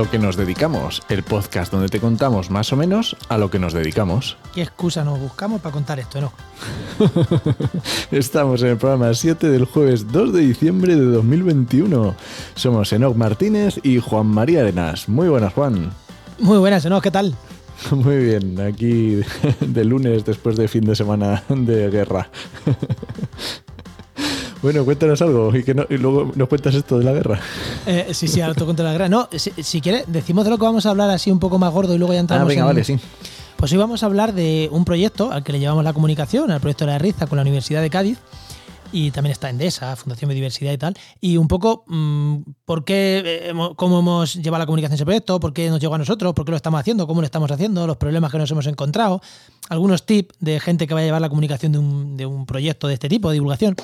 Lo que nos dedicamos, el podcast donde te contamos más o menos a lo que nos dedicamos. ¿Qué excusa nos buscamos para contar esto, no? Estamos en el programa 7 del jueves 2 de diciembre de 2021. Somos Enoc Martínez y Juan María Arenas. Muy buenas, Juan. Muy buenas, Enoc, ¿qué tal? Muy bien, aquí de lunes después de fin de semana de guerra. Bueno, cuéntanos algo y, que y luego nos cuentas esto de la guerra. Eh, sí, sí, ahora te cuento la guerra. No, si, quieres, decimos de lo que vamos a hablar así un poco más gordo y luego ya entramos Ah, venga, vale, sí. Pues hoy vamos a hablar de un proyecto al que le llevamos la comunicación, al proyecto de la Riza con la Universidad de Cádiz. Y también está Endesa, Fundación Biodiversidad y tal. Y un poco mmm, por qué, eh, cómo hemos llevado la comunicación a ese proyecto, por qué nos llegó a nosotros, por qué lo estamos haciendo, cómo lo estamos haciendo, los problemas que nos hemos encontrado, algunos tips de gente que va a llevar la comunicación de un, de un proyecto de este tipo, de divulgación.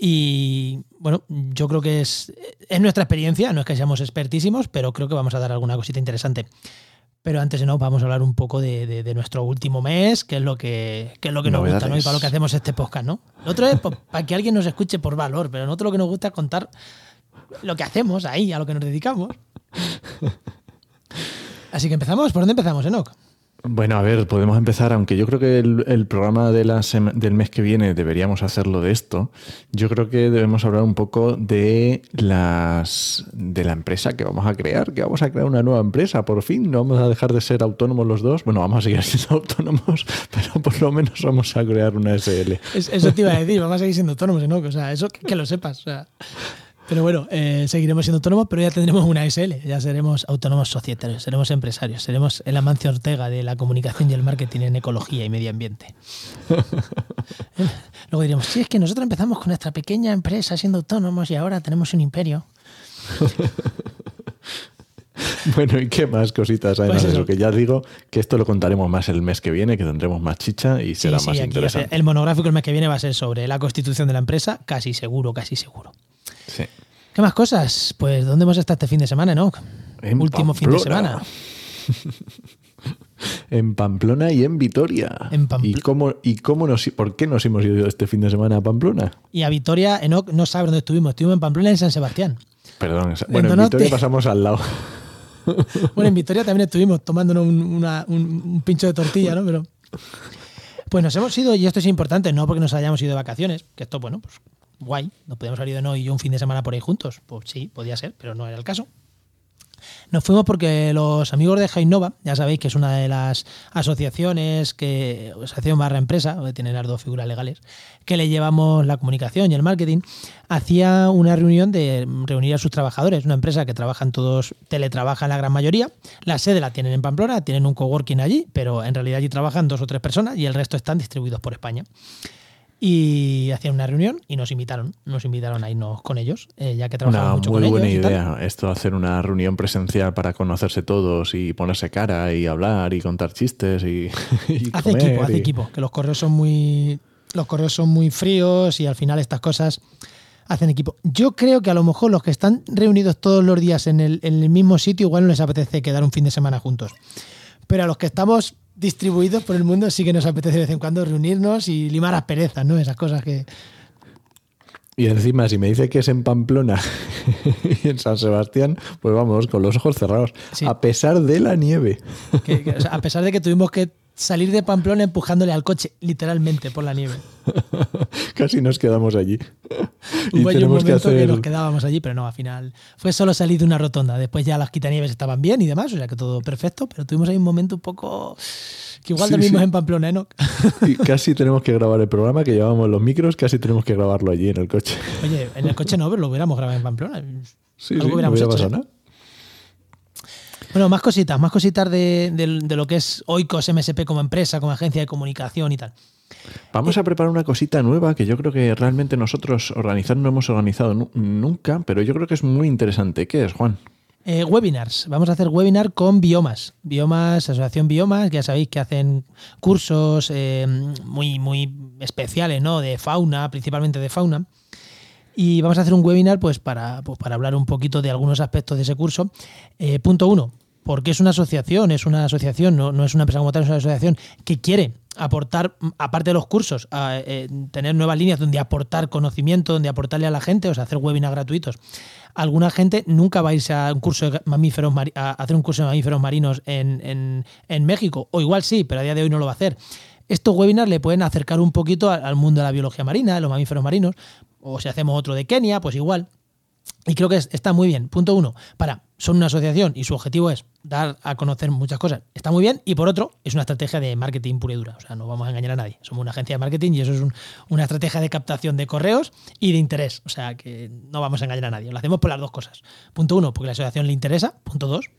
Y bueno, yo creo que es, es nuestra experiencia, no es que seamos expertísimos, pero creo que vamos a dar alguna cosita interesante. Pero antes de no, vamos a hablar un poco de, de, de nuestro último mes, que es lo que, que es lo que nos gusta, ¿no? Y para lo que hacemos este podcast, ¿no? Lo otro es para que alguien nos escuche por valor, pero nosotros lo que nos gusta es contar lo que hacemos ahí, a lo que nos dedicamos. Así que empezamos. ¿Por dónde empezamos, Enoch? Bueno, a ver, podemos empezar, aunque yo creo que el, el programa de la del mes que viene deberíamos hacerlo de esto. Yo creo que debemos hablar un poco de las de la empresa que vamos a crear, que vamos a crear una nueva empresa, por fin. No vamos a dejar de ser autónomos los dos. Bueno, vamos a seguir siendo autónomos, pero por lo menos vamos a crear una SL. Es, eso te iba a decir, vamos a seguir siendo autónomos, ¿no? O sea, eso que, que lo sepas. O sea. Pero bueno, eh, seguiremos siendo autónomos, pero ya tendremos una SL, ya seremos autónomos societarios, seremos empresarios, seremos el Amancio Ortega de la comunicación y el marketing en ecología y medio ambiente. Luego diríamos, sí, es que nosotros empezamos con nuestra pequeña empresa siendo autónomos y ahora tenemos un imperio. Bueno, ¿y qué más cositas? Además pues de eso, que ya digo que esto lo contaremos más el mes que viene, que tendremos más chicha y será sí, más interesante. El monográfico el mes que viene va a ser sobre la constitución de la empresa, casi seguro, casi seguro. Sí. ¿Qué más cosas? Pues ¿dónde hemos estado este fin de semana, no? En Último Pamplona. fin de semana. en Pamplona y en Vitoria. En Pampl ¿Y, cómo, ¿Y cómo nos, por qué nos hemos ido este fin de semana a Pamplona? Y a Vitoria, Enoch no sabe dónde estuvimos. Estuvimos en Pamplona y en San Sebastián. Perdón, bueno, en Vitoria pasamos al lado. Bueno, en Vitoria también estuvimos tomándonos un, una, un, un pincho de tortilla, ¿no? Pero. Pues nos hemos ido, y esto es importante, no porque nos hayamos ido de vacaciones, que esto, bueno, pues guay, nos podíamos haber ido no y yo un fin de semana por ahí juntos. Pues sí, podía ser, pero no era el caso. Nos fuimos porque los amigos de Jainova, ya sabéis que es una de las asociaciones que, asociación barra empresa, tiene las dos figuras legales, que le llevamos la comunicación y el marketing, hacía una reunión de reunir a sus trabajadores, una empresa que trabajan todos, teletrabajan la gran mayoría, la sede la tienen en Pamplona, tienen un coworking allí, pero en realidad allí trabajan dos o tres personas y el resto están distribuidos por España y hacían una reunión y nos invitaron, nos invitaron a irnos con ellos, eh, ya que trabajamos una mucho muy con buena ellos. idea, esto hacer una reunión presencial para conocerse todos y ponerse cara y hablar y contar chistes y, y hace comer equipo, hace equipo, que los correos son muy los correos son muy fríos y al final estas cosas hacen equipo. Yo creo que a lo mejor los que están reunidos todos los días en el, en el mismo sitio igual no les apetece quedar un fin de semana juntos. Pero a los que estamos distribuidos por el mundo sí que nos apetece de vez en cuando reunirnos y limar las perezas, ¿no? Esas cosas que... Y encima, si me dice que es en Pamplona y en San Sebastián, pues vamos, con los ojos cerrados. Sí. A pesar de la nieve. que- que, o sea, a pesar de que tuvimos que salir de Pamplona empujándole al coche, literalmente, por la nieve. Casi nos quedamos allí. y Hubo un que momento que, hacer. nos quedábamos allí, pero no, al final fue solo salir de una rotonda. Después ya las quitanieves estaban bien y demás, o sea que todo perfecto, pero tuvimos ahí un momento un poco que igual Sí, dormimos sí. en Pamplona, ¿eh, ¿no? y casi tenemos que grabar el programa que llevábamos los micros, casi tenemos que grabarlo allí en el coche. Oye, en el coche no, pero lo hubiéramos grabado en Pamplona. Sí, Algo sí, no hubiera hecho, pasado ¿eh? Bueno, más cositas, más cositas de, de- de lo que es Oikos MSP como empresa, como agencia de comunicación y tal. Vamos a preparar una cosita nueva que yo creo que realmente nosotros organizar no hemos organizado nu- nunca, pero yo creo que es muy interesante. ¿Qué es, Juan? Eh, webinars. Vamos a hacer webinar con Biomas. Biomas, Asociación Biomas, que ya sabéis que hacen cursos eh, muy, muy especiales, ¿no? De fauna, principalmente de fauna. Y vamos a hacer un webinar pues, para, pues, para hablar un poquito de algunos aspectos de ese curso. Eh, punto uno, porque es una asociación, es una asociación, no, no es una empresa como tal, es una asociación que quiere aportar, aparte de los cursos, a, eh, tener nuevas líneas donde aportar conocimiento, donde aportarle a la gente, o sea, hacer webinars gratuitos alguna gente nunca va a irse a un curso de mamíferos a hacer un curso de mamíferos marinos en, México, o igual sí, pero a día de hoy no lo va a hacer. Estos webinars le pueden acercar un poquito al, mundo de la biología marina, de los mamíferos marinos, o si hacemos otro de Kenia, pues igual. Y creo que está muy bien. Punto uno, para, son una asociación y su objetivo es dar a conocer muchas cosas. Está muy bien. Y por otro, es una estrategia de marketing pura y dura. O sea, no vamos a engañar a nadie. Somos una agencia de marketing y eso es una estrategia de captación de correos y de interés. O sea, que no vamos a engañar a nadie. Lo hacemos por las dos cosas. Punto uno, porque la asociación le interesa. Punto dos,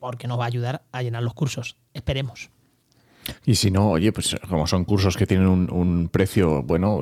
porque nos va a ayudar a llenar los cursos. Esperemos. Y si no, oye, pues como son cursos que tienen un, precio, bueno,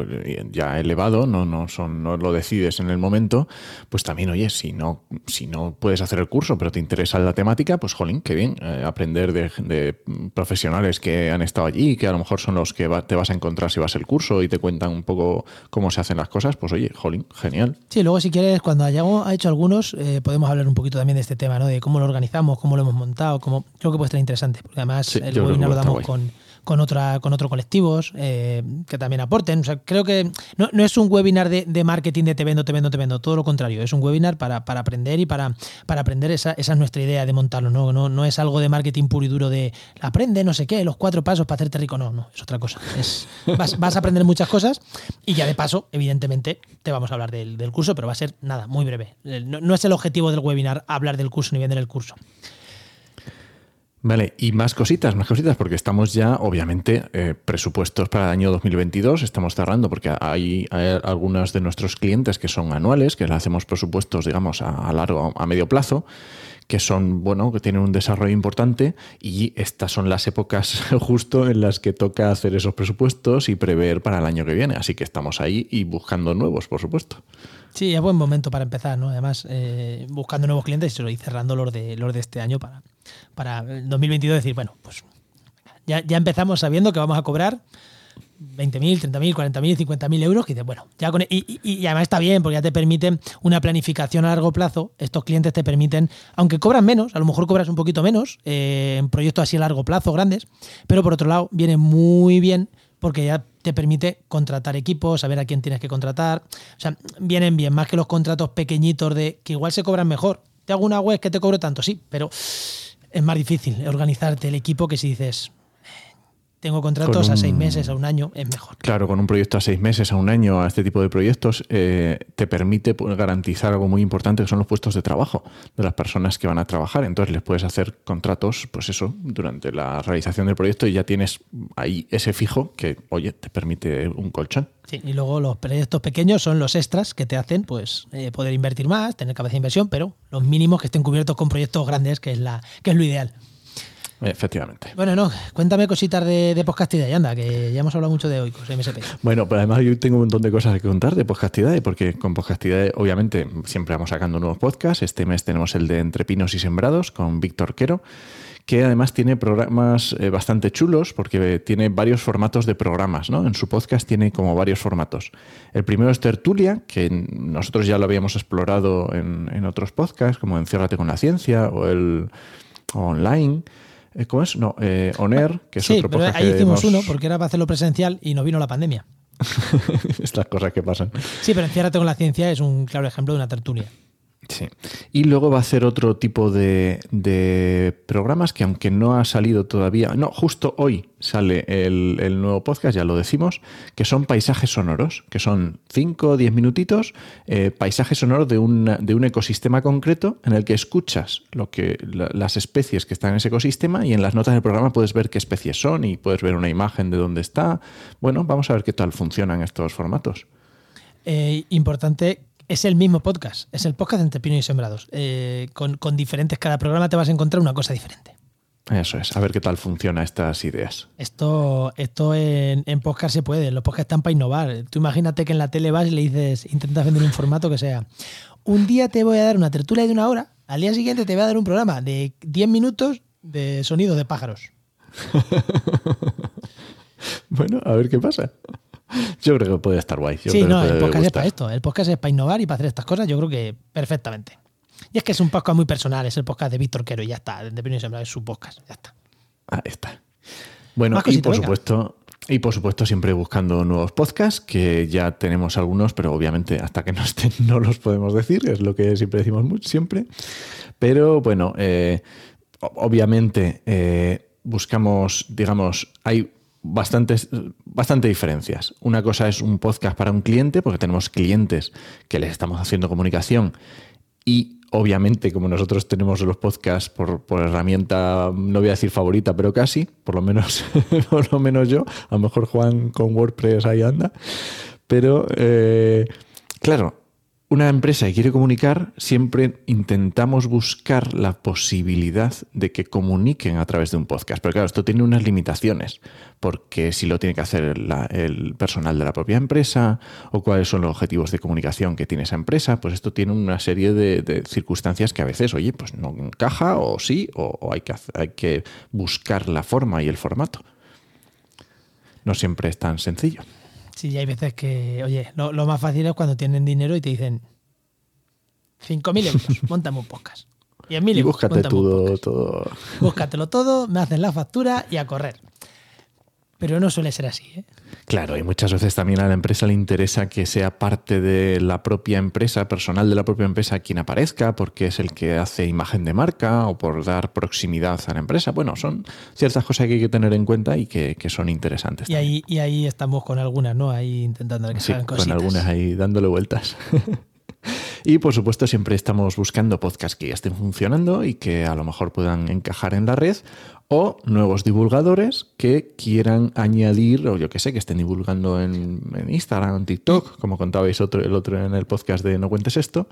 ya elevado, no, no, son, no lo decides en el momento, pues también, oye, si no, si no puedes hacer el curso, pero te interesa la temática, pues jolín, qué bien, eh, aprender de, profesionales que han estado allí, que a lo mejor son los que te vas a encontrar si vas al curso y te cuentan un poco cómo se hacen las cosas, pues oye, jolín, genial. Sí, luego si quieres, cuando hayamos hecho algunos, eh, podemos hablar un poquito también de este tema, ¿no? De cómo lo organizamos, cómo lo hemos montado, cómo creo que puede estar interesante, porque además el webinar lo damos con con, otra, con otros colectivos eh, que también aporten. O sea, creo que no, es un webinar de, marketing de te vendo, te vendo, te vendo, todo lo contrario. Es un webinar para, aprender y para, para aprender. Esa, esa, es nuestra idea de montarlo. ¿no? No, no es algo de marketing puro y duro de aprende, no sé qué, los cuatro pasos para hacerte rico. No, no, es otra cosa. Es, vas, a aprender muchas cosas y ya de paso, evidentemente, te vamos a hablar del, curso, pero va a ser nada, muy breve. No, no es el objetivo del webinar hablar del curso ni vender el curso. Vale, y más cositas, más cositas, porque estamos ya, obviamente, eh, presupuestos para el año 2022, estamos cerrando, porque hay, algunos de nuestros clientes que son anuales, que hacemos presupuestos, digamos, a, largo, a medio plazo, que son, bueno, que tienen un desarrollo importante, y estas son las épocas justo en las que toca hacer esos presupuestos y prever para el año que viene. Así que estamos ahí y buscando nuevos, por supuesto. Sí, es buen momento para empezar, ¿no? Además, eh, buscando nuevos clientes y cerrando los de, los de este año para, para el 2022 decir, bueno, pues ya, ya empezamos sabiendo que vamos a cobrar 20.000, 30.000, 40.000, 50.000 euros, que dices, bueno, ya con, y, y, además está bien, porque ya te permiten una planificación a largo plazo. Estos clientes te permiten, aunque cobran menos, a lo mejor cobras un poquito menos eh, en proyectos así a largo plazo, grandes, pero por otro lado, viene muy bien porque ya te permite contratar equipos, saber a quién tienes que contratar. O sea, vienen bien, más que los contratos pequeñitos de que igual se cobran mejor. Te hago una web que te cobro tanto, sí, pero es más difícil organizarte el equipo que si dices, tengo contratos a seis meses, a un año, es mejor. Claro, con un proyecto a seis meses, a un año, a este tipo de proyectos, eh, te permite pues, garantizar algo muy importante que son los puestos de trabajo de las personas que van a trabajar. Entonces les puedes hacer contratos, pues eso, durante la realización del proyecto y ya tienes ahí ese fijo que, oye, te permite un colchón. Sí, y luego los proyectos pequeños son los extras que te hacen pues eh, poder invertir más, tener capacidad de inversión, pero los mínimos que estén cubiertos con proyectos grandes, que es, la, que es lo ideal. Efectivamente. Bueno, no, cuéntame cositas de, de podcastidad, anda, que ya hemos hablado mucho de hoy con MSP. Bueno, pero además yo tengo un montón de cosas que contar de podcastidad, porque con podcastidad obviamente siempre vamos sacando nuevos podcasts. Este mes tenemos el de Entre Pinos y Sembrados con Víctor Quero, que además tiene programas eh, bastante chulos, porque tiene varios formatos de programas, ¿no? En su podcast tiene como varios formatos. El primero es Tertulia, que nosotros ya lo habíamos explorado en, en otros podcasts, como Enciérrate con la ciencia o el Online. Eh, ¿Cómo es? No, eh, Oner, que es otro pero Ahí hicimos uno porque era para hacerlo presencial y nos vino la pandemia. Estas cosas que pasan. Sí, pero Enciérrate con la ciencia es un claro ejemplo de una tertulia. Sí. Y luego va a hacer otro tipo de, programas que aunque no ha salido todavía, no, justo hoy sale el, nuevo podcast, ya lo decimos, que son paisajes sonoros, que son 5 o 10 minutitos, eh, paisajes sonoros de, de un ecosistema concreto en el que escuchas lo que, las especies que están en ese ecosistema y en las notas del programa puedes ver qué especies son y puedes ver una imagen de dónde está. Bueno, vamos a ver qué tal funcionan estos formatos. Eh, importante es el mismo podcast, es el podcast entre Pino y Sembrados. Eh, con, diferentes, cada programa te vas a encontrar una cosa diferente. Eso es, a ver qué tal funcionan estas ideas. Esto, esto en, podcast se puede, los podcasts están para innovar. Tú imagínate que en la tele vas y le dices, intentas vender un formato que sea, un día te voy a dar una tertulia de una hora, al día siguiente te voy a dar un programa de 10 minutos de sonido de pájaros. bueno, a ver qué pasa. Yo creo que puede estar guay. sí, no, el podcast es para esto. El podcast es para innovar y para hacer estas cosas. Yo creo que perfectamente. Y es que es un podcast muy personal. Es el podcast de Víctor Quero y ya está. De es su podcast. Ya está. Ahí está. Bueno, y por supuesto, Y por supuesto, siempre buscando nuevos podcasts, que ya tenemos algunos, pero obviamente hasta que no estén no los podemos decir, es lo que siempre decimos siempre. Pero bueno, eh, obviamente eh, buscamos, digamos, hay bastantes, bastante diferencias. Una cosa es un podcast para un cliente, porque tenemos clientes que les estamos haciendo comunicación y obviamente, como nosotros tenemos los podcasts por, herramienta, no voy a decir favorita, pero casi, por lo menos, por lo menos yo, a lo mejor Juan con WordPress ahí anda, pero eh, claro, una empresa que quiere comunicar, siempre intentamos buscar la posibilidad de que comuniquen a través de un podcast. Pero claro, esto tiene unas limitaciones, porque si lo tiene que hacer el personal de la propia empresa o cuáles son los objetivos de comunicación que tiene esa empresa, pues esto tiene una serie de, circunstancias que a veces, oye, pues no encaja o sí, o, hay, que hay que buscar la forma y el formato. No siempre es tan sencillo. Sí, hay veces que, oye, lo, más fácil es cuando tienen dinero y te dicen 5.000 euros, montame un podcast. Y, en mil y búscate todo, todo. Búscatelo todo, me hacen la factura y a correr pero no suele ser así. ¿eh? Claro, y muchas veces también a la empresa le interesa que sea parte de la propia empresa, personal de la propia empresa quien aparezca, porque es el que hace imagen de marca o por dar proximidad a la empresa. Bueno, son ciertas cosas que hay que tener en cuenta y que, son interesantes. Y ahí, y ahí estamos con algunas, ¿no? Ahí intentando que sí, Con algunas ahí dándole vueltas. Y por supuesto siempre estamos buscando podcasts que ya estén funcionando y que a lo mejor puedan encajar en la red o nuevos divulgadores que quieran añadir, o yo que sé, que estén divulgando en, Instagram, en TikTok, como contabais otro, el otro en el podcast de No Cuentes Esto,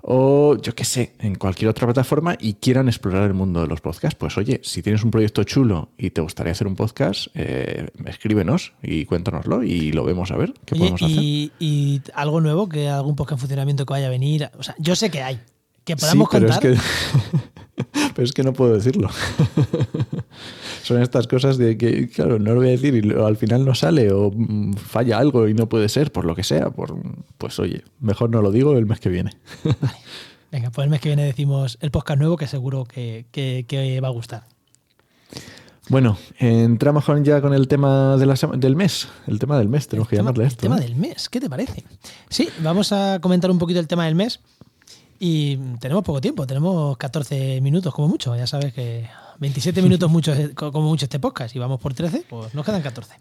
o yo que sé, en cualquier otra plataforma y quieran explorar el mundo de los podcasts. Pues oye, si tienes un proyecto chulo y te gustaría hacer un podcast, eh, escríbenos y cuéntanoslo y lo vemos a ver qué podemos hacer. Y algo nuevo, que algún podcast en funcionamiento que vaya a venir. O sea, yo sé que hay. Que podamos contar. Es que... Pero es que no puedo decirlo. Son estas cosas de que, claro, no lo voy a decir y al final no sale o mm, falla algo y no puede ser, por lo que sea. Por, pues oye, mejor no lo digo el mes que viene. Venga, pues el mes que viene decimos el podcast nuevo que seguro que, va a gustar. Bueno, entramos ya con el tema de la, del mes. El tema del mes, tenemos que llamarle esto. El tema del mes, ¿qué te parece? Sí, vamos a comentar un poquito el tema del mes. Y tenemos poco tiempo, tenemos 14 minutos como mucho. Ya sabes que 27 minutos mucho, como mucho este podcast y vamos por 13, pues nos quedan 14.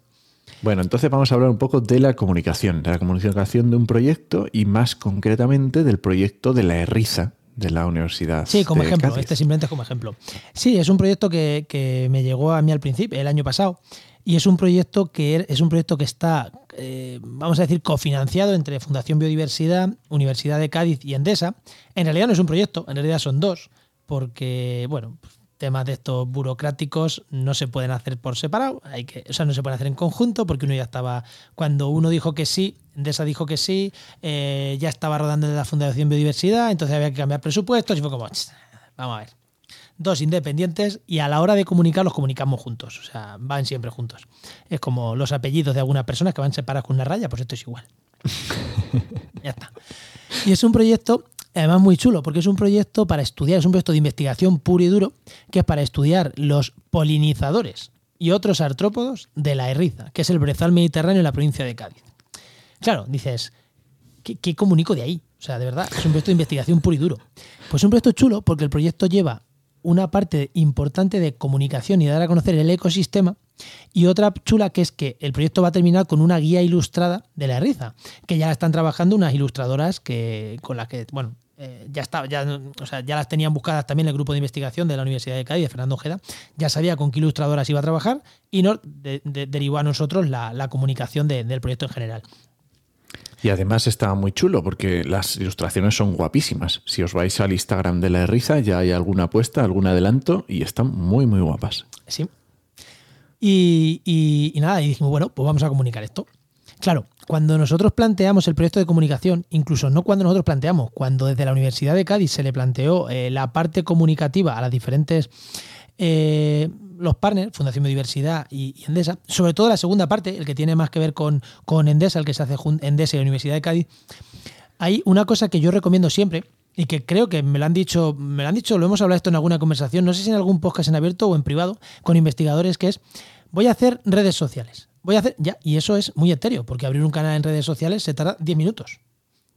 Bueno, entonces vamos a hablar un poco de la comunicación, de la comunicación de un proyecto y más concretamente del proyecto de la ERIZA de la Universidad. Sí, como ejemplo, este simplemente es como ejemplo. Sí, es un proyecto que, que me llegó a mí al principio, el año pasado, y es un proyecto que er, es un proyecto que está, eh, vamos a decir, cofinanciado entre Fundación Biodiversidad, Universidad de Cádiz y Endesa. En realidad no es un proyecto, en realidad son dos, porque, bueno, temas de estos burocráticos no se pueden hacer por separado, hay que, o sea, no se pueden hacer en conjunto, porque uno ya estaba, cuando uno dijo que sí, Endesa dijo que sí, eh, ya estaba rodando de la Fundación Biodiversidad, entonces había que cambiar presupuestos y fue como, vamos a ver dos independientes y a la hora de comunicar los comunicamos juntos. O sea, van siempre juntos. Es como los apellidos de algunas personas que van separados con una raya, pues esto es igual. ya está. Y es un proyecto, además muy chulo, porque es un proyecto para estudiar, es un proyecto de investigación puro y duro, que es para estudiar los polinizadores y otros artrópodos de la Erriza, que es el brezal mediterráneo en la provincia de Cádiz. Claro, dices, ¿qué, ¿qué, comunico de ahí? O sea, de verdad, es un proyecto de investigación puro y duro. Pues es un proyecto chulo porque el proyecto lleva una parte importante de comunicación y dar a conocer el ecosistema. Y otra chula que es que el proyecto va a terminar con una guía ilustrada de la riza, que ya están trabajando unas ilustradoras que, con las que, bueno, eh, ya estaba, ya, o sea, ya las tenían buscadas también el grupo de investigación de la Universidad de Cádiz, de Fernando Ojeda, ya sabía con qué ilustradoras iba a trabajar y nos derivó a nosotros la, comunicación del proyecto en general. Y además está muy chulo porque las ilustraciones son guapísimas. Si os vais al Instagram de la Risa ya hay alguna apuesta, algún adelanto y están muy, muy guapas. Sí. Y, y, nada, y dijimos, bueno, pues vamos a comunicar esto. Claro, cuando nosotros planteamos el proyecto de comunicación, incluso no cuando nosotros planteamos, cuando desde la Universidad de Cádiz se le planteó eh, la parte comunicativa a las diferentes eh, los partners, Fundación Biodiversidad y, Endesa, sobre todo la segunda parte, el que tiene más que ver con, con Endesa, el que se hace Endesa y la Universidad de Cádiz, hay una cosa que yo recomiendo siempre y que creo que me lo han dicho, me lo han dicho, lo hemos hablado esto en alguna conversación, no sé si en algún podcast en abierto o en privado, con investigadores, que es voy a hacer redes sociales voy a hacer, ya, y eso es muy etéreo, porque abrir un canal en redes sociales se tarda 10 minutos.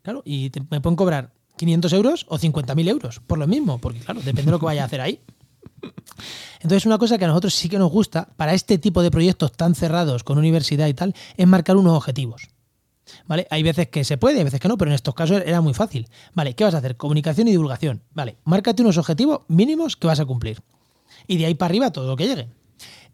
Claro, y me pueden cobrar 500 euros o 50.000 euros por lo mismo, porque claro, depende de lo que vaya a hacer ahí. Entonces, una cosa que a nosotros sí que nos gusta para este tipo de proyectos tan cerrados con universidad y tal, es marcar unos objetivos. ¿Vale? Hay veces que se puede, hay veces que no, pero en estos casos era muy fácil. Vale, ¿qué vas a hacer? Comunicación y divulgación. Vale, márcate unos objetivos mínimos que vas a cumplir. Y de ahí para arriba todo lo que llegue.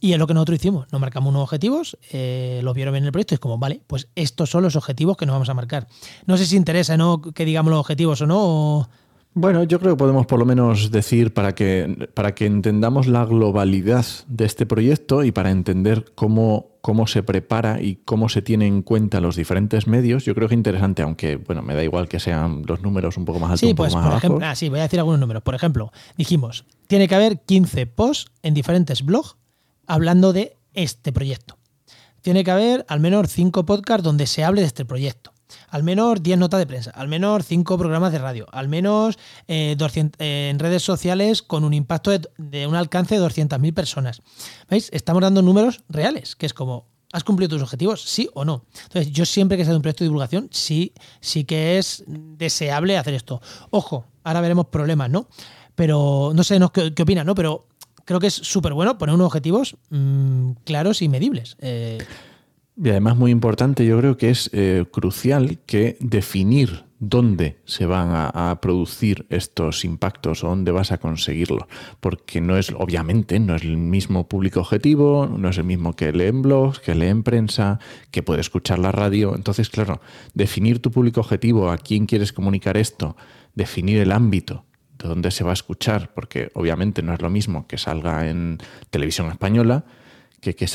Y es lo que nosotros hicimos. Nos marcamos unos objetivos, eh, los vieron en el proyecto y es como, vale, pues estos son los objetivos que nos vamos a marcar. No sé si interesa ¿no? que digamos los objetivos o no. Bueno, yo creo que podemos por lo menos decir para que, para que entendamos la globalidad de este proyecto y para entender cómo, cómo se prepara y cómo se tiene en cuenta los diferentes medios, yo creo que es interesante, aunque bueno, me da igual que sean los números un poco más altos sí, un pues, poco más por abajo. ejemplo, ah, sí, voy a decir algunos números. Por ejemplo, dijimos, tiene que haber 15 posts en diferentes blogs hablando de este proyecto. Tiene que haber al menos 5 podcasts donde se hable de este proyecto al menos 10 notas de prensa, al menos 5 programas de radio, al menos eh, 200, eh, en redes sociales con un impacto de, un alcance de 200.000 personas. ¿Veis? Estamos dando números reales, que es como, ¿has cumplido tus objetivos? Sí o no. Entonces, yo siempre que sea de un proyecto de divulgación, sí, sí que es deseable hacer esto. Ojo, ahora veremos problemas, ¿no? Pero no sé no, ¿qué, qué opinas, ¿no? Pero creo que es súper bueno poner unos objetivos mmm, claros y medibles. Eh, y además muy importante, yo creo que es eh, crucial que definir dónde se van a, producir estos impactos o dónde vas a conseguirlo. Porque no es, obviamente, no es el mismo público objetivo, no es el mismo que lee en blogs, que lee en prensa, que puede escuchar la radio. Entonces, claro, definir tu público objetivo, a quién quieres comunicar esto, definir el ámbito de dónde se va a escuchar, porque obviamente no es lo mismo que salga en televisión española que, que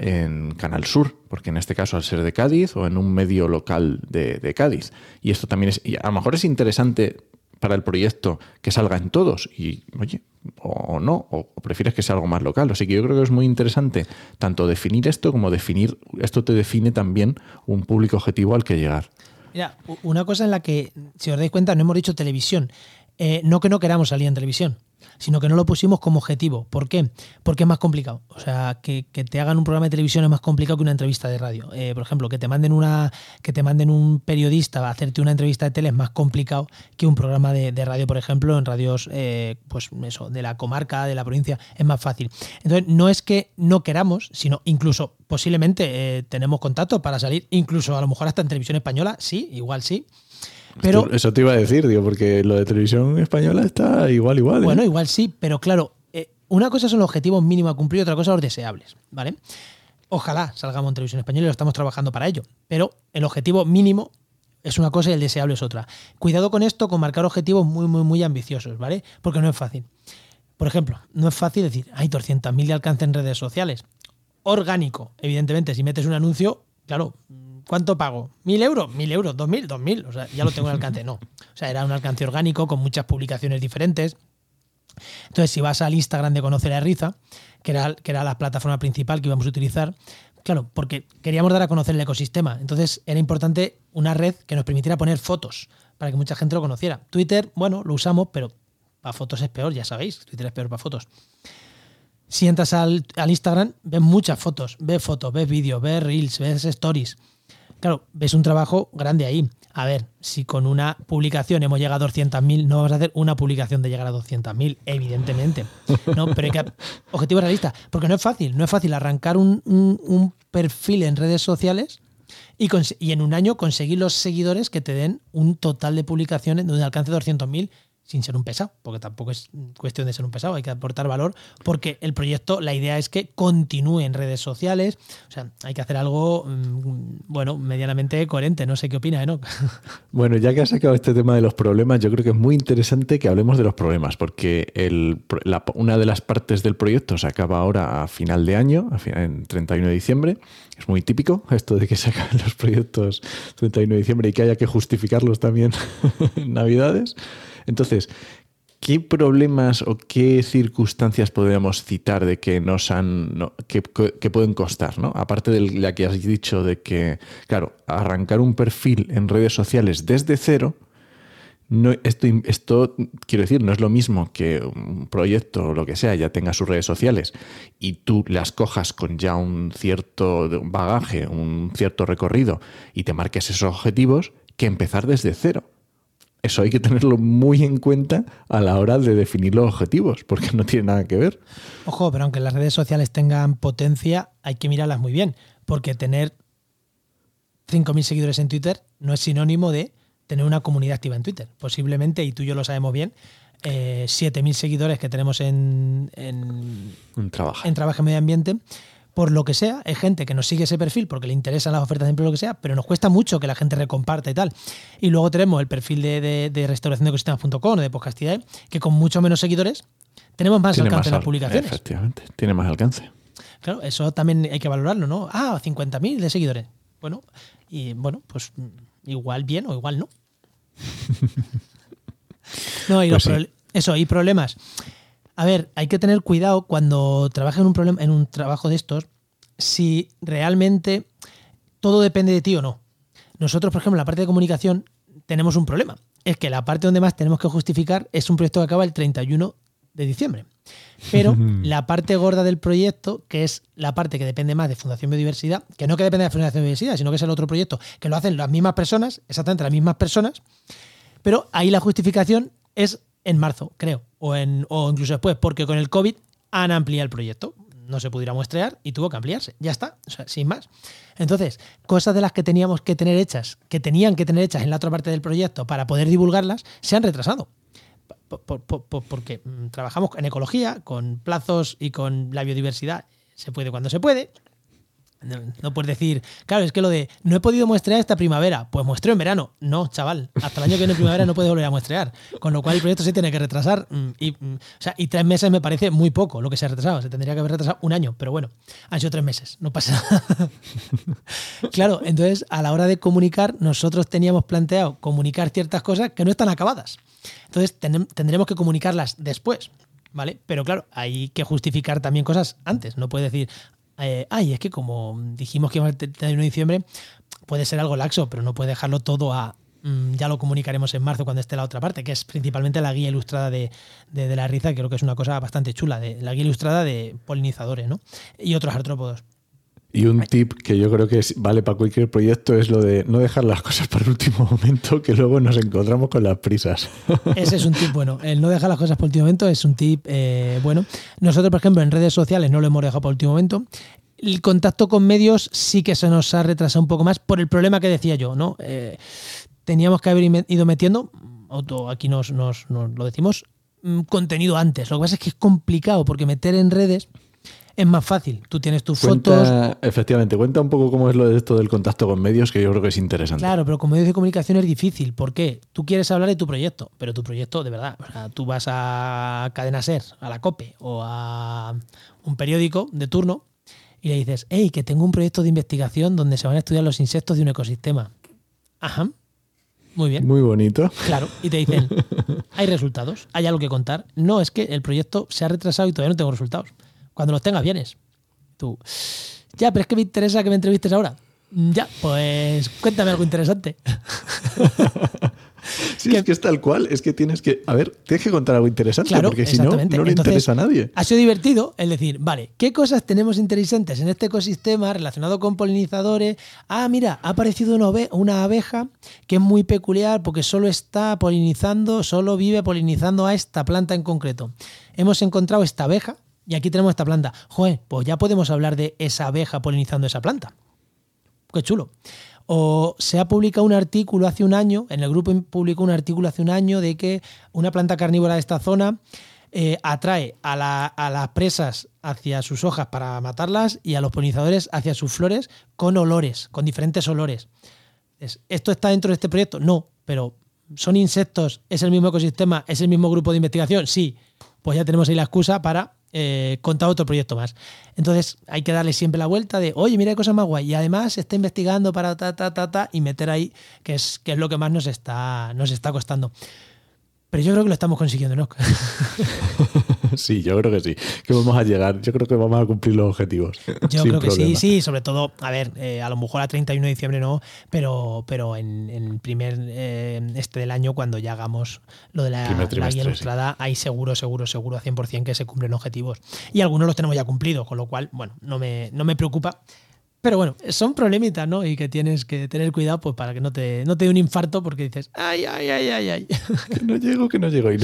en Canal Sur, porque en este caso al ser de Cádiz o en un medio local de, Cádiz. Y esto también es, a lo mejor es interesante para el proyecto que salga en todos y, oye, o, no, o, o, prefieres que sea algo más local. Así que yo creo que es muy interesante tanto definir esto como definir, esto te define también un público objetivo al que llegar. Mira, una cosa en la que, si os dais cuenta, no hemos dicho televisión. Eh, no que no queramos salir en televisión, sino que no lo pusimos como objetivo. ¿Por qué? Porque es más complicado. O sea, que, te hagan un programa de televisión es más complicado que una entrevista de radio. Eh, por ejemplo, que te manden una, que te manden un periodista a hacerte una entrevista de tele es más complicado que un programa de, radio, por ejemplo, en radios, eh, pues eso, de la comarca, de la provincia, es más fácil. Entonces, no es que no queramos, sino incluso posiblemente eh, tenemos contacto para salir, incluso a lo mejor hasta en televisión española, sí, igual sí. Pero, Eso te iba a decir, digo, porque lo de televisión española está igual, igual. ¿eh? Bueno, igual sí, pero claro, eh, una cosa son los objetivos mínimos a cumplir y otra cosa los deseables, ¿vale? Ojalá salgamos en televisión española y lo estamos trabajando para ello, pero el objetivo mínimo es una cosa y el deseable es otra. Cuidado con esto, con marcar objetivos muy, muy, muy ambiciosos, ¿vale? Porque no es fácil. Por ejemplo, no es fácil decir, hay 200.000 de alcance en redes sociales. Orgánico, evidentemente, si metes un anuncio, claro, ¿Cuánto pago? ¿Mil euros? ¿Mil euros? ¿Dos mil? ¿Dos mil? O sea, ya lo tengo en alcance. No. O sea, era un alcance orgánico con muchas publicaciones diferentes. Entonces, si vas al Instagram de Conocer a Riza, que era, que era la plataforma principal que íbamos a utilizar, claro, porque queríamos dar a conocer el ecosistema. Entonces, era importante una red que nos permitiera poner fotos para que mucha gente lo conociera. Twitter, bueno, lo usamos, pero para fotos es peor, ya sabéis. Twitter es peor para fotos. Si entras al, al Instagram, ves muchas fotos, ves fotos, ves vídeos, ves reels, ves stories. Claro, ves un trabajo grande ahí. A ver, si con una publicación hemos llegado a 200.000, no vamos a hacer una publicación de llegar a 200.000, evidentemente. No, pero hay que objetivo realista, porque no es fácil, no es fácil arrancar un, un, un perfil en redes sociales y, y, en un año conseguir los seguidores que te den un total de publicaciones donde alcance 200.000 sin ser un pesado, porque tampoco es cuestión de ser un pesado, hay que aportar valor, porque el proyecto, la idea es que continúe en redes sociales, o sea, hay que hacer algo, bueno, medianamente coherente, no sé qué opina Enoch. Bueno, ya que has sacado este tema de los problemas, yo creo que es muy interesante que hablemos de los problemas, porque el, la, una de las partes del proyecto se acaba ahora a final de año, a final, en 31 de diciembre, es muy típico esto de que se acaben los proyectos 31 de diciembre y que haya que justificarlos también en Navidades. Entonces, ¿qué problemas o qué circunstancias podríamos citar de que nos han. No, que, pueden costar, ¿no? Aparte de la que has dicho de que, claro, arrancar un perfil en redes sociales desde cero No, esto, esto, quiero decir, no es lo mismo que un proyecto o lo que sea ya tenga sus redes sociales y tú las cojas con ya un cierto bagaje, un cierto recorrido y te marques esos objetivos, que empezar desde cero. Eso hay que tenerlo muy en cuenta a la hora de definir los objetivos, porque no tiene nada que ver. Ojo, pero aunque las redes sociales tengan potencia, hay que mirarlas muy bien, porque tener 5.000 seguidores en Twitter no es sinónimo de tener una comunidad activa en Twitter. Posiblemente, y tú y yo lo sabemos bien, eh, 7.000 seguidores que tenemos en, en, trabajo. en trabajo medio ambiente, por lo que sea, es gente que nos sigue ese perfil porque le interesan las ofertas de empleo, lo que sea, pero nos cuesta mucho que la gente recomparta y tal. Y luego tenemos el perfil de, de, restauración de ecosistemas.com o de Podcastidad, que con mucho menos seguidores tenemos más alcance en las publicaciones. Efectivamente, tiene más alcance. Claro, eso también hay que valorarlo, ¿no? Ah, 50.000 de seguidores. Bueno, y bueno, pues igual bien o igual no. no, y pues eso, y problemas. A ver, hay que tener cuidado cuando trabajas en un, problema, en un trabajo de estos, si realmente todo depende de ti o no. Nosotros, por ejemplo, en la parte de comunicación tenemos un problema. Es que la parte donde más tenemos que justificar es un proyecto que acaba el 31 de diciembre. Pero la parte gorda del proyecto, que es la parte que depende más de Fundación Biodiversidad, que no que depende de Fundación Biodiversidad, sino que es el otro proyecto, que lo hacen las mismas personas, exactamente las mismas personas, pero ahí la justificación es en marzo, creo, o, en, o incluso después, porque con el COVID han ampliado el proyecto. No se pudiera muestrear y tuvo que ampliarse. Ya está, o sea, sin más. Entonces, cosas de las que teníamos que tener hechas, que tenían que tener hechas en la otra parte del proyecto para poder divulgarlas, se han retrasado porque mm, trabajamos en ecología, con plazos y con la biodiversidad. Se puede cuando se puede. No, puedes decir, claro, es que lo de no he podido muestrear esta primavera, pues muestreo en verano. No, chaval, hasta el año que viene primavera no puedes volver a muestrear. Con lo cual el proyecto se tiene que retrasar. Mm, y, mm, y tres meses me parece muy poco lo que se ha retrasado. Se tendría que haber retrasado un año, pero bueno, han sido tres meses, no pasa nada. claro, entonces a la hora de comunicar, nosotros teníamos planteado comunicar ciertas cosas que no están acabadas. Entonces tendremos que comunicarlas después, ¿vale? Pero claro, hay que justificar también cosas antes. No puede decir, eh, ay, es que como dijimos que iba a tener de diciembre, puede ser algo laxo, pero no puede dejarlo todo a, mm, ya lo comunicaremos en marzo cuando esté la otra parte, que es principalmente la guía ilustrada de, de, la riza, que creo que es una cosa bastante chula, de la guía ilustrada de polinizadores ¿no? y otros artrópodos. Y un tip que yo creo que vale para cualquier proyecto es lo de no dejar las cosas para el último momento, que luego nos encontramos con las prisas. Ese es un tip bueno. El no dejar las cosas para el último momento es un tip eh, bueno. Nosotros, por ejemplo, en redes sociales no lo hemos dejado para el último momento. El contacto con medios sí que se nos ha retrasado un poco más por el problema que decía yo, ¿no? Eh, teníamos que haber ido metiendo, aquí nos, nos lo decimos, mm, contenido antes. Lo que pasa es que es complicado porque meter en redes es más fácil. Tú tienes tus fotos. Efectivamente, cuenta un poco cómo es lo de esto del contacto con medios, que yo creo que es interesante. Claro, pero con medios de comunicación es difícil. ¿Por qué? Tú quieres hablar de tu proyecto, pero tu proyecto, de verdad, o sea, tú vas a Cadena Ser, a la COPE o a un periódico de turno y le dices, hey, que tengo un proyecto de investigación donde se van a estudiar los insectos de un ecosistema. Ajá. Muy bien. Muy bonito. Claro. Y te dicen, hay resultados, hay algo que contar. No, es que el proyecto se ha retrasado y todavía no tengo resultados. Cuando los tengas, vienes. Tú. Ya, pero es que me interesa que me entrevistes ahora. Ya, pues cuéntame algo interesante. Sí, es que es tal cual, es que tienes que, a ver, tienes que contar algo interesante, porque si no, no le interesa a nadie. Ha sido divertido el decir, vale, ¿qué cosas tenemos interesantes en este ecosistema relacionado con polinizadores? Ah, mira, ha aparecido una, una abeja que es muy peculiar porque solo está polinizando, solo vive polinizando a esta planta en concreto. Hemos encontrado esta abeja, y aquí tenemos esta planta. Joder, pues ya podemos hablar de esa abeja polinizando esa planta. Qué chulo. O se ha publicado un artículo hace un año, en el grupo publicó un artículo hace un año de que una planta carnívora de esta zona eh, atrae a, a, las presas hacia sus hojas para matarlas y a los polinizadores hacia sus flores con olores, con diferentes olores. ¿Esto está dentro de este proyecto? No, pero ¿son insectos? ¿Es el mismo ecosistema? ¿Es el mismo grupo de investigación? Sí. Pues ya tenemos ahí la excusa para eh, contar otro proyecto más. Entonces hay que darle siempre la vuelta de, oye, mira qué cosa más guay. Y además está investigando para ta, ta, ta, ta, y meter ahí, que es, que es lo que más nos está, nos está costando. Pero yo creo que lo estamos consiguiendo, ¿no? Sí, yo creo que sí. Que vamos a llegar. Yo creo que vamos a cumplir los objetivos. Yo creo que sí, sí. Sobre todo, a ver, eh, a lo mejor a 31 de diciembre no, pero, pero en, el primer eh, este del año, cuando ya hagamos lo de la, la guía ilustrada, hay seguro, seguro, seguro a 100% que se cumplen objetivos. Y algunos los tenemos ya cumplidos, con lo cual, bueno, no me, no me preocupa. Pero bueno, son problemitas, ¿no? Y que tienes que tener cuidado pues para que no te, no te dé un infarto porque dices, ay, ay, ay, ay, ay. Que no llego, que no llego. Y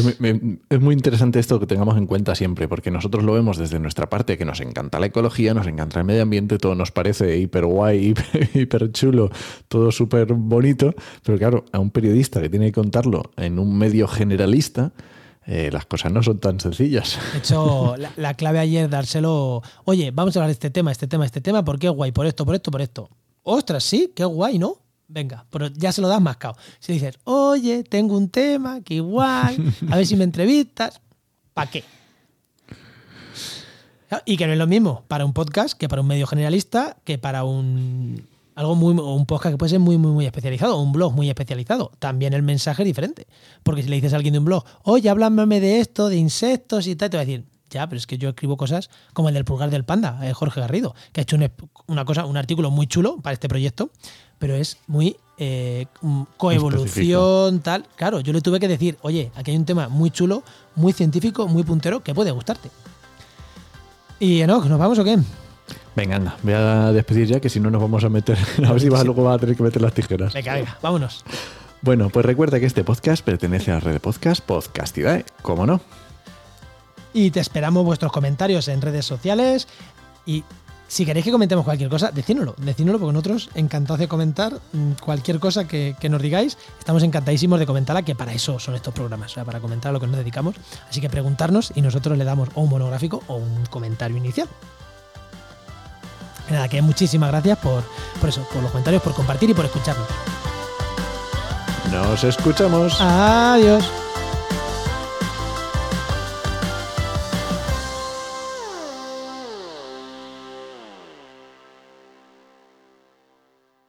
es muy interesante esto que tengamos en cuenta siempre, porque nosotros lo vemos desde nuestra parte, que nos encanta la ecología, nos encanta el medio ambiente, todo nos parece hiper guay, hiper, chulo, todo súper bonito. Pero claro, a un periodista que tiene que contarlo en un medio generalista, eh, las cosas no son tan sencillas. De hecho, la, clave ayer dárselo, oye, vamos a hablar de este tema, este tema, este tema, ¿por qué guay? Por esto, por esto, por esto. Ostras, sí, qué guay, ¿no? Venga, pero ya se lo das más cao. Si dices, oye, tengo un tema, qué guay, a ver si me entrevistas, ¿para qué? Y que no es lo mismo para un podcast que para un medio generalista, que para un algo muy, un podcast que puede ser muy, muy, muy especializado, o un blog muy especializado. También el mensaje es diferente. Porque si le dices a alguien de un blog, oye, háblame de esto, de insectos y tal, te va a decir, ya, pero es que yo escribo cosas como el del pulgar del panda, eh, Jorge Garrido, que ha hecho una cosa, un artículo muy chulo para este proyecto, pero es muy eh, coevolución, tal. Claro, yo le tuve que decir, oye, aquí hay un tema muy chulo, muy científico, muy puntero, que puede gustarte. Y no, ¿nos vamos o qué? Venga, anda, voy a despedir ya que si no nos vamos a meter. A ver si vas, luego va a tener que meter las tijeras. Venga, venga, vámonos. Bueno, pues recuerda que este podcast pertenece a la red de podcast Podcastidae, ¿cómo no? Y te esperamos vuestros comentarios en redes sociales y si queréis que comentemos cualquier cosa, decídnoslo, decídnoslo porque nosotros encantados de comentar mm, cualquier cosa que, nos digáis. Estamos encantadísimos de comentarla, que para eso son estos programas, o sea, para comentar lo que nos dedicamos. Así que preguntarnos y nosotros le damos o un monográfico o un comentario inicial. Nada, que muchísimas gracias por, por eso, por los comentarios, por compartir y por escucharnos. Nos escuchamos. Adiós.